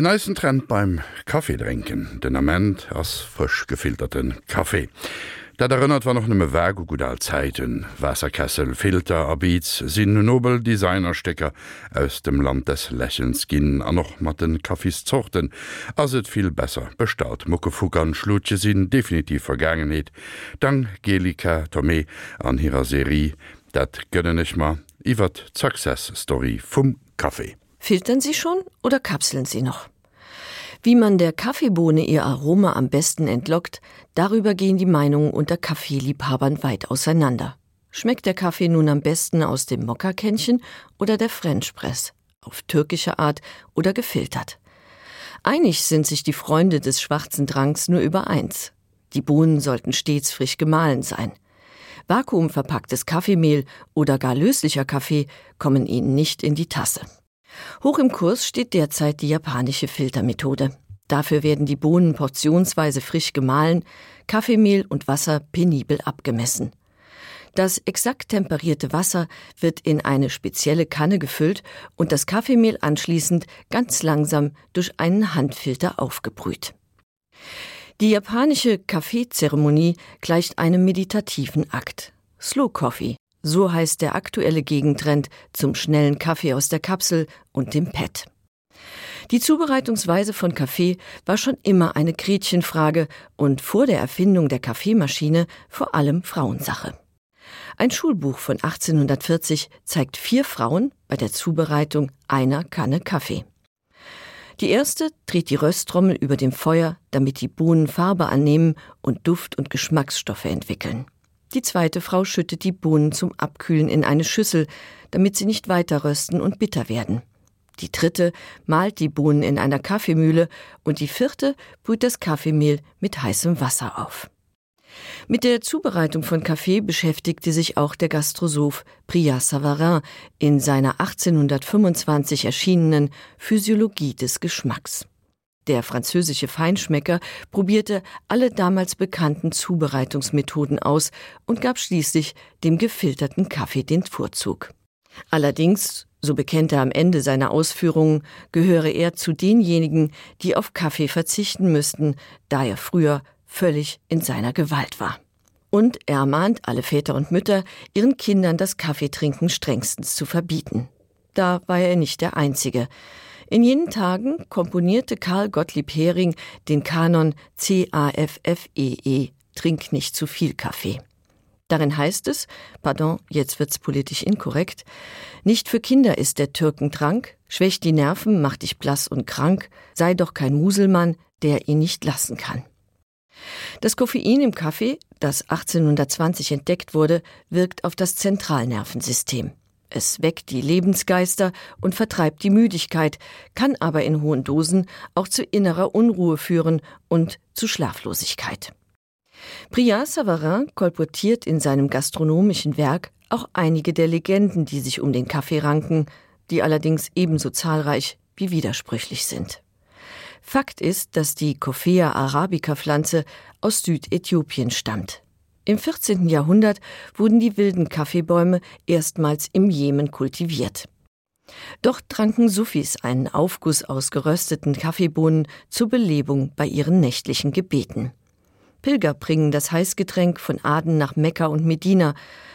Den neisten Trend beim Kaffeedrinken, den Amment ass frisch gefilterten Kaffee. Dat erinnert war noch nimme Werke gut all Zeiten, Wasserkessel, Filter, Abiz, sinn Nobel Designerstecker aus dem Land des Lächelns. Ginn an noch mat den Kaffees zochten, ass et viel besser bestaut Muckefuckern schlutje sinn definitiv vergangenheet, dank Gelika Tomé an ihrer Serie, dat gönne ich mal iwwer Success Story vum Kaffee. Filtern Sie schon oder kapseln Sie noch? Wie man der Kaffeebohne ihr Aroma am besten entlockt, darüber gehen die Meinungen unter Kaffeeliebhabern weit auseinander. Schmeckt der Kaffee nun am besten aus dem Mokkakännchen oder der French Press, auf türkische Art oder gefiltert? Einig sind sich die Freunde des schwarzen Dranks nur über eins. Die Bohnen sollten stets frisch gemahlen sein. Vakuumverpacktes Kaffeemehl oder gar löslicher Kaffee kommen ihnen nicht in die Tasse. Hoch im Kurs steht derzeit die japanische Filtermethode. Dafür werden die Bohnen portionsweise frisch gemahlen, Kaffeemehl und Wasser penibel abgemessen. Das exakt temperierte Wasser wird in eine spezielle Kanne gefüllt und das Kaffeemehl anschließend ganz langsam durch einen Handfilter aufgebrüht. Die japanische Kaffeezeremonie gleicht einem meditativen Akt. Slow Coffee so heißt der aktuelle Gegentrend zum schnellen Kaffee aus der Kapsel und dem Pad. Die Zubereitungsweise von Kaffee war schon immer eine Gretchenfrage und vor der Erfindung der Kaffeemaschine vor allem Frauensache. Ein Schulbuch von 1840 zeigt vier Frauen bei der Zubereitung einer Kanne Kaffee. Die erste dreht die Röstrommel über dem Feuer, damit die Bohnen Farbe annehmen und Duft und Geschmacksstoffe entwickeln. Die zweite Frau schüttet die Bohnen zum Abkühlen in eine Schüssel, damit sie nicht weiter rösten und bitter werden. Die dritte malt die Bohnen in einer Kaffeemühle und die vierte brüht das Kaffeemehl mit heißem Wasser auf. Mit der Zubereitung von Kaffee beschäftigte sich auch der Gastrosoph Priya Savarin in seiner 1825 erschienenen Physiologie des Geschmacks. Der französische Feinschmecker probierte alle damals bekannten Zubereitungsmethoden aus und gab schließlich dem gefilterten Kaffee den Vorzug. Allerdings, so bekennt er am Ende seiner Ausführungen, gehöre er zu denjenigen, die auf Kaffee verzichten müssten, da er früher völlig in seiner Gewalt war. Und er ermahnt alle Väter und Mütter, ihren Kindern das Kaffeetrinken strengstens zu verbieten. Da war er nicht der Einzige. In jenen Tagen komponierte Karl Gottlieb Hering den Kanon CAFFEE e, Trink nicht zu viel Kaffee. Darin heißt es, pardon, jetzt wird's politisch inkorrekt, nicht für Kinder ist der Türkentrank, schwächt die Nerven, macht dich blass und krank, sei doch kein Muselmann, der ihn nicht lassen kann. Das Koffein im Kaffee, das 1820 entdeckt wurde, wirkt auf das Zentralnervensystem. Es weckt die Lebensgeister und vertreibt die Müdigkeit, kann aber in hohen Dosen auch zu innerer Unruhe führen und zu Schlaflosigkeit. Priya Savarin kolportiert in seinem gastronomischen Werk auch einige der Legenden, die sich um den Kaffee ranken, die allerdings ebenso zahlreich wie widersprüchlich sind. Fakt ist, dass die Coffea arabica Pflanze aus Südäthiopien stammt. Im 14. Jahrhundert wurden die wilden Kaffeebäume erstmals im Jemen kultiviert. Doch tranken Sufis einen Aufguss aus gerösteten Kaffeebohnen zur Belebung bei ihren nächtlichen Gebeten. Pilger bringen das Heißgetränk von Aden nach Mekka und Medina,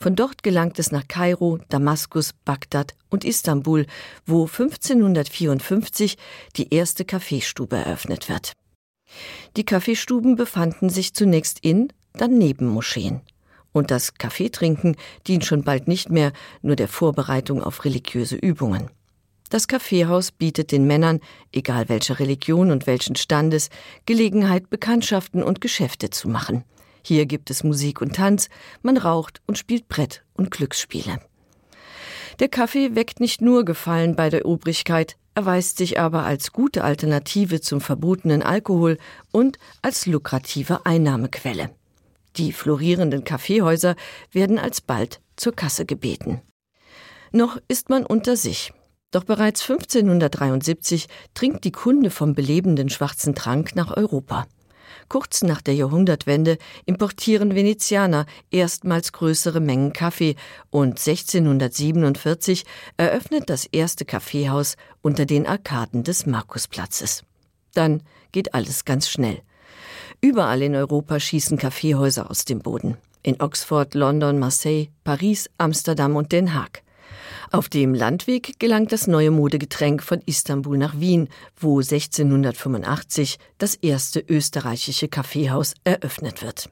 von dort gelangt es nach Kairo, Damaskus, Bagdad und Istanbul, wo 1554 die erste Kaffeestube eröffnet wird. Die Kaffeestuben befanden sich zunächst in dann Nebenmoscheen. Und das Kaffeetrinken dient schon bald nicht mehr nur der Vorbereitung auf religiöse Übungen. Das Kaffeehaus bietet den Männern, egal welcher Religion und welchen Standes, Gelegenheit, Bekanntschaften und Geschäfte zu machen. Hier gibt es Musik und Tanz, man raucht und spielt Brett und Glücksspiele. Der Kaffee weckt nicht nur Gefallen bei der Obrigkeit, erweist sich aber als gute Alternative zum verbotenen Alkohol und als lukrative Einnahmequelle. Die florierenden Kaffeehäuser werden alsbald zur Kasse gebeten. Noch ist man unter sich. Doch bereits 1573 trinkt die Kunde vom belebenden schwarzen Trank nach Europa. Kurz nach der Jahrhundertwende importieren Venezianer erstmals größere Mengen Kaffee und 1647 eröffnet das erste Kaffeehaus unter den Arkaden des Markusplatzes. Dann geht alles ganz schnell. Überall in Europa schießen Kaffeehäuser aus dem Boden. In Oxford, London, Marseille, Paris, Amsterdam und Den Haag. Auf dem Landweg gelangt das neue Modegetränk von Istanbul nach Wien, wo 1685 das erste österreichische Kaffeehaus eröffnet wird.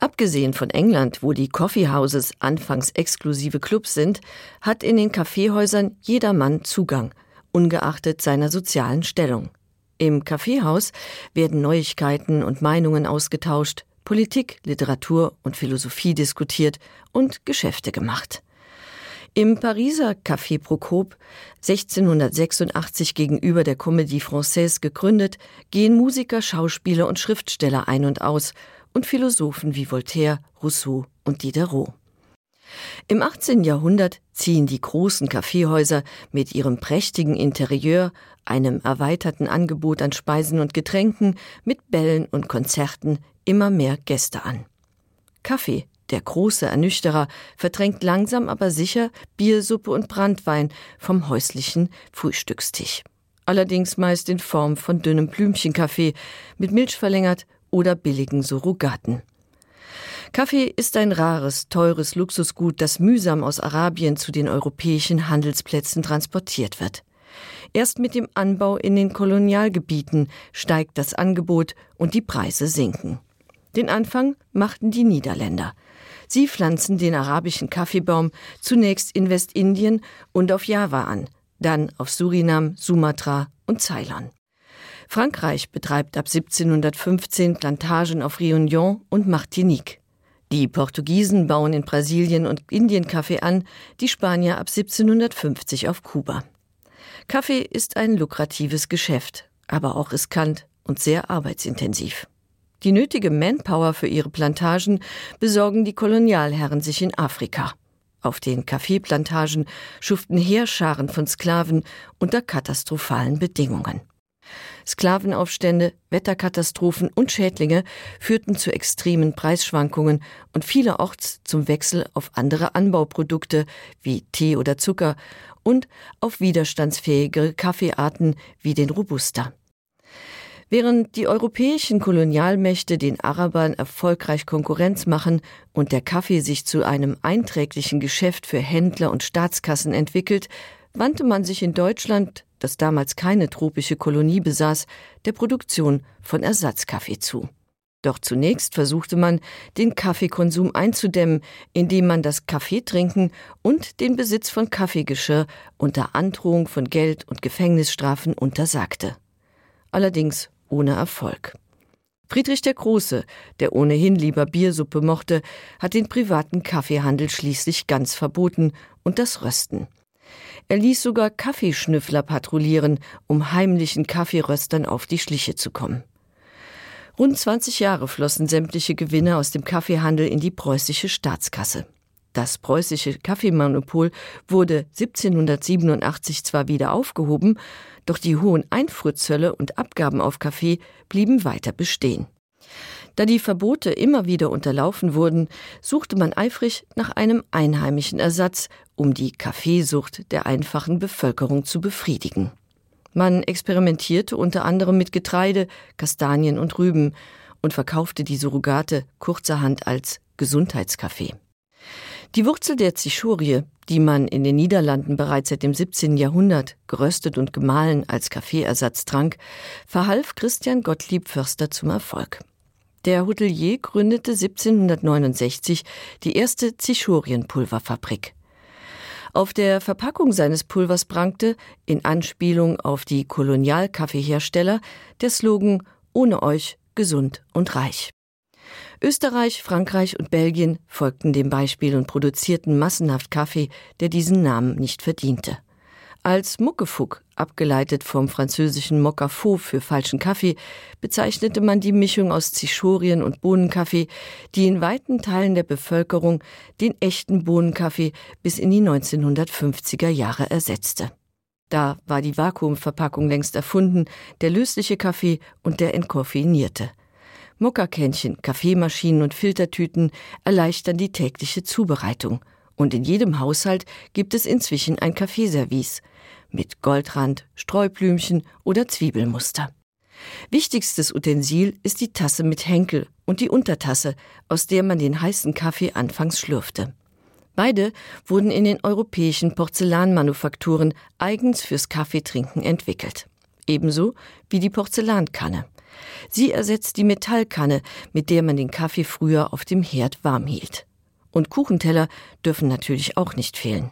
Abgesehen von England, wo die Coffeehouses anfangs exklusive Clubs sind, hat in den Kaffeehäusern jeder Mann Zugang, ungeachtet seiner sozialen Stellung. Im Kaffeehaus werden Neuigkeiten und Meinungen ausgetauscht, Politik, Literatur und Philosophie diskutiert und Geschäfte gemacht. Im Pariser Café Prokop, 1686 gegenüber der Comédie Française gegründet, gehen Musiker, Schauspieler und Schriftsteller ein und aus und Philosophen wie Voltaire, Rousseau und Diderot. Im 18. Jahrhundert ziehen die großen Kaffeehäuser mit ihrem prächtigen Interieur, einem erweiterten Angebot an Speisen und Getränken, mit Bällen und Konzerten immer mehr Gäste an. Kaffee der große Ernüchterer verdrängt langsam aber sicher Biersuppe und Brandwein vom häuslichen Frühstückstisch. Allerdings meist in Form von dünnem Blümchenkaffee mit Milch verlängert oder billigen Surrogaten. Kaffee ist ein rares, teures Luxusgut, das mühsam aus Arabien zu den europäischen Handelsplätzen transportiert wird. Erst mit dem Anbau in den Kolonialgebieten steigt das Angebot und die Preise sinken. Den Anfang machten die Niederländer. Sie pflanzen den arabischen Kaffeebaum zunächst in Westindien und auf Java an, dann auf Surinam, Sumatra und Ceylon. Frankreich betreibt ab 1715 Plantagen auf Réunion und Martinique. Die Portugiesen bauen in Brasilien und Indien Kaffee an, die Spanier ab 1750 auf Kuba. Kaffee ist ein lukratives Geschäft, aber auch riskant und sehr arbeitsintensiv. Die nötige Manpower für ihre Plantagen besorgen die Kolonialherren sich in Afrika. Auf den Kaffeeplantagen schuften Heerscharen von Sklaven unter katastrophalen Bedingungen. Sklavenaufstände, Wetterkatastrophen und Schädlinge führten zu extremen Preisschwankungen und vielerorts zum Wechsel auf andere Anbauprodukte wie Tee oder Zucker und auf widerstandsfähigere Kaffeearten wie den Robusta. Während die europäischen Kolonialmächte den Arabern erfolgreich Konkurrenz machen und der Kaffee sich zu einem einträglichen Geschäft für Händler und Staatskassen entwickelt, wandte man sich in Deutschland, das damals keine tropische Kolonie besaß, der Produktion von Ersatzkaffee zu. Doch zunächst versuchte man, den Kaffeekonsum einzudämmen, indem man das Kaffeetrinken und den Besitz von Kaffeegeschirr unter Androhung von Geld und Gefängnisstrafen untersagte. Allerdings ohne Erfolg. Friedrich der Große, der ohnehin lieber Biersuppe mochte, hat den privaten Kaffeehandel schließlich ganz verboten und das Rösten. Er ließ sogar Kaffeeschnüffler patrouillieren, um heimlichen Kaffeeröstern auf die Schliche zu kommen. Rund 20 Jahre flossen sämtliche Gewinne aus dem Kaffeehandel in die preußische Staatskasse. Das preußische Kaffeemonopol wurde 1787 zwar wieder aufgehoben, doch die hohen Einfuhrzölle und Abgaben auf Kaffee blieben weiter bestehen. Da die Verbote immer wieder unterlaufen wurden, suchte man eifrig nach einem einheimischen Ersatz, um die Kaffeesucht der einfachen Bevölkerung zu befriedigen. Man experimentierte unter anderem mit Getreide, Kastanien und Rüben und verkaufte die Surrogate kurzerhand als Gesundheitskaffee. Die Wurzel der Zichorie, die man in den Niederlanden bereits seit dem 17. Jahrhundert geröstet und gemahlen als Kaffeeersatz trank, verhalf Christian Gottlieb Förster zum Erfolg. Der Hotelier gründete 1769 die erste Zichorienpulverfabrik. Auf der Verpackung seines Pulvers prangte, in Anspielung auf die Kolonialkaffeehersteller, der Slogan Ohne euch gesund und reich. Österreich, Frankreich und Belgien folgten dem Beispiel und produzierten massenhaft Kaffee, der diesen Namen nicht verdiente. Als Muckefuck, abgeleitet vom französischen Mokafo für falschen Kaffee, bezeichnete man die Mischung aus Zichorien und Bohnenkaffee, die in weiten Teilen der Bevölkerung den echten Bohnenkaffee bis in die 1950er Jahre ersetzte. Da war die Vakuumverpackung längst erfunden, der lösliche Kaffee und der entkoffeinierte – Mokkakännchen, Kaffeemaschinen und Filtertüten erleichtern die tägliche Zubereitung. Und in jedem Haushalt gibt es inzwischen ein Kaffeeservice mit Goldrand, Streublümchen oder Zwiebelmuster. Wichtigstes Utensil ist die Tasse mit Henkel und die Untertasse, aus der man den heißen Kaffee anfangs schlürfte. Beide wurden in den europäischen Porzellanmanufakturen eigens fürs Kaffeetrinken entwickelt. Ebenso wie die Porzellankanne. Sie ersetzt die Metallkanne, mit der man den Kaffee früher auf dem Herd warm hielt. Und Kuchenteller dürfen natürlich auch nicht fehlen.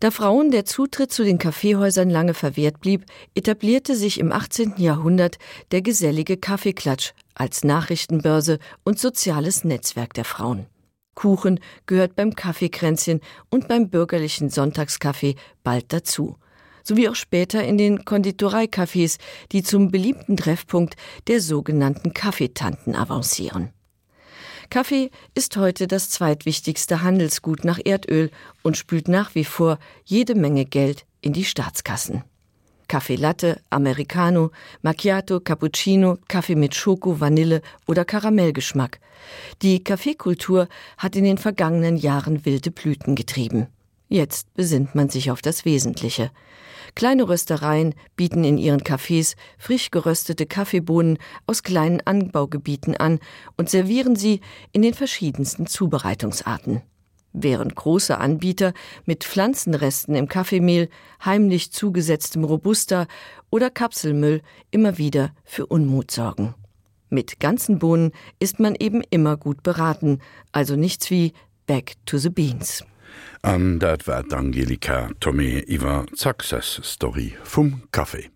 Da Frauen der Zutritt zu den Kaffeehäusern lange verwehrt blieb, etablierte sich im 18. Jahrhundert der gesellige Kaffeeklatsch als Nachrichtenbörse und soziales Netzwerk der Frauen. Kuchen gehört beim Kaffeekränzchen und beim bürgerlichen Sonntagskaffee bald dazu, sowie auch später in den Konditoreikaffees, die zum beliebten Treffpunkt der sogenannten Kaffeetanten avancieren. Kaffee ist heute das zweitwichtigste Handelsgut nach Erdöl und spült nach wie vor jede Menge Geld in die Staatskassen. Kaffee Latte, Americano, Macchiato, Cappuccino, Kaffee mit Schoko, Vanille oder Karamellgeschmack. Die Kaffeekultur hat in den vergangenen Jahren wilde Blüten getrieben. Jetzt besinnt man sich auf das Wesentliche. Kleine Röstereien bieten in ihren Cafés frisch geröstete Kaffeebohnen aus kleinen Anbaugebieten an und servieren sie in den verschiedensten Zubereitungsarten. Während große Anbieter mit Pflanzenresten im Kaffeemehl, heimlich zugesetztem Robusta oder Kapselmüll immer wieder für Unmut sorgen. Mit ganzen Bohnen ist man eben immer gut beraten, also nichts wie Back to the Beans. An dat wär d'Angelika Tomé iwwer Success Story vum Kaffee.